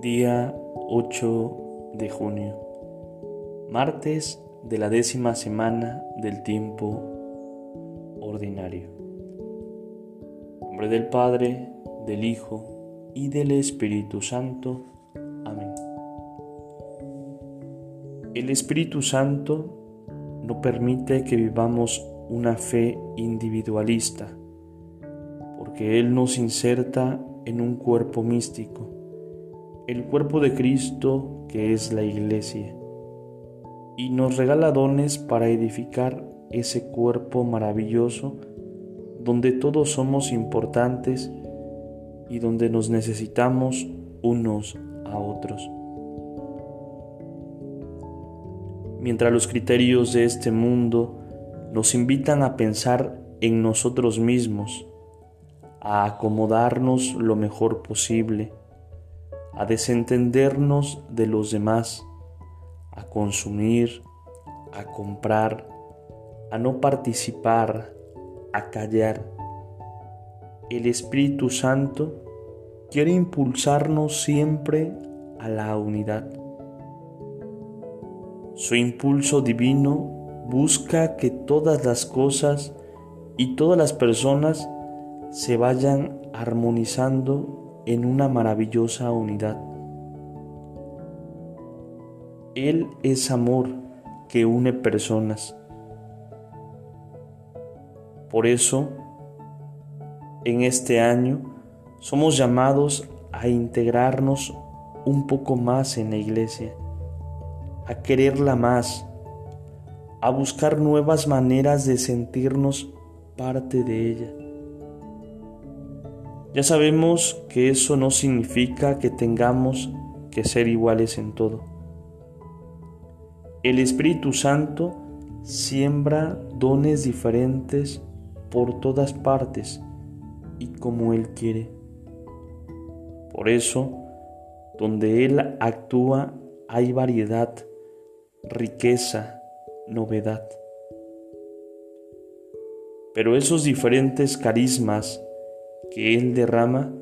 Día 8 de junio, martes de la décima semana del tiempo ordinario. En nombre del Padre, del Hijo y del Espíritu Santo. Amén. El Espíritu Santo no permite que vivamos una fe individualista, porque Él nos inserta en un cuerpo místico el cuerpo de Cristo que es la iglesia y nos regala dones para edificar ese cuerpo maravilloso donde todos somos importantes y donde nos necesitamos unos a otros. Mientras los criterios de este mundo nos invitan a pensar en nosotros mismos, a acomodarnos lo mejor posible, a desentendernos de los demás, a consumir, a comprar, a no participar, a callar. El Espíritu Santo quiere impulsarnos siempre a la unidad. Su impulso divino busca que todas las cosas y todas las personas se vayan armonizando en una maravillosa unidad. Él es amor que une personas. Por eso, en este año, somos llamados a integrarnos un poco más en la iglesia, a quererla más, a buscar nuevas maneras de sentirnos parte de ella. Ya sabemos que eso no significa que tengamos que ser iguales en todo. El Espíritu Santo siembra dones diferentes por todas partes y como Él quiere. Por eso, donde Él actúa hay variedad, riqueza, novedad. Pero esos diferentes carismas que Él derrama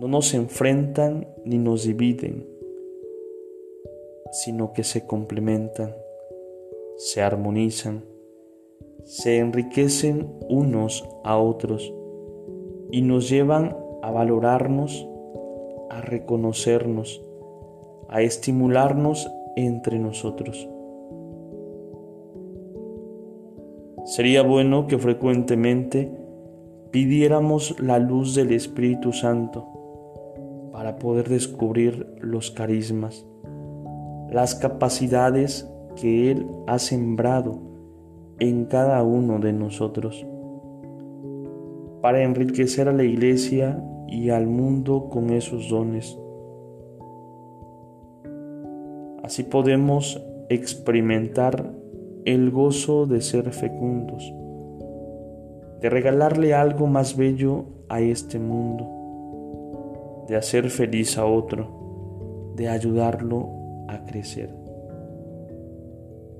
no nos enfrentan ni nos dividen, sino que se complementan, se armonizan, se enriquecen unos a otros y nos llevan a valorarnos, a reconocernos, a estimularnos entre nosotros. Sería bueno que frecuentemente pidiéramos la luz del Espíritu Santo para poder descubrir los carismas, las capacidades que Él ha sembrado en cada uno de nosotros, para enriquecer a la iglesia y al mundo con esos dones. Así podemos experimentar el gozo de ser fecundos de regalarle algo más bello a este mundo, de hacer feliz a otro, de ayudarlo a crecer.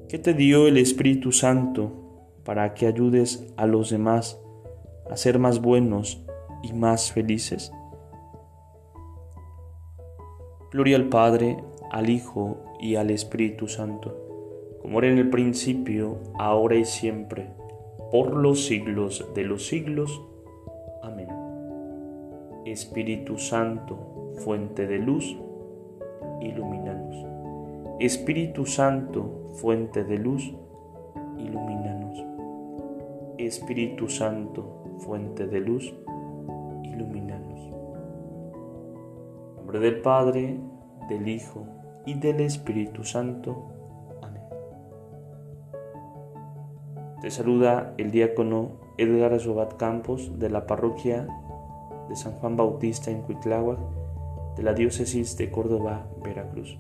¿Qué te dio el Espíritu Santo para que ayudes a los demás a ser más buenos y más felices? Gloria al Padre, al Hijo y al Espíritu Santo, como era en el principio, ahora y siempre por los siglos de los siglos. Amén. Espíritu Santo, fuente de luz, ilumínanos. Espíritu Santo, fuente de luz, ilumínanos. Espíritu Santo, fuente de luz, ilumínanos. En nombre del Padre, del Hijo y del Espíritu Santo. Te saluda el diácono Edgar Azobat Campos de la parroquia de San Juan Bautista en Cuitláhuac de la diócesis de Córdoba, Veracruz.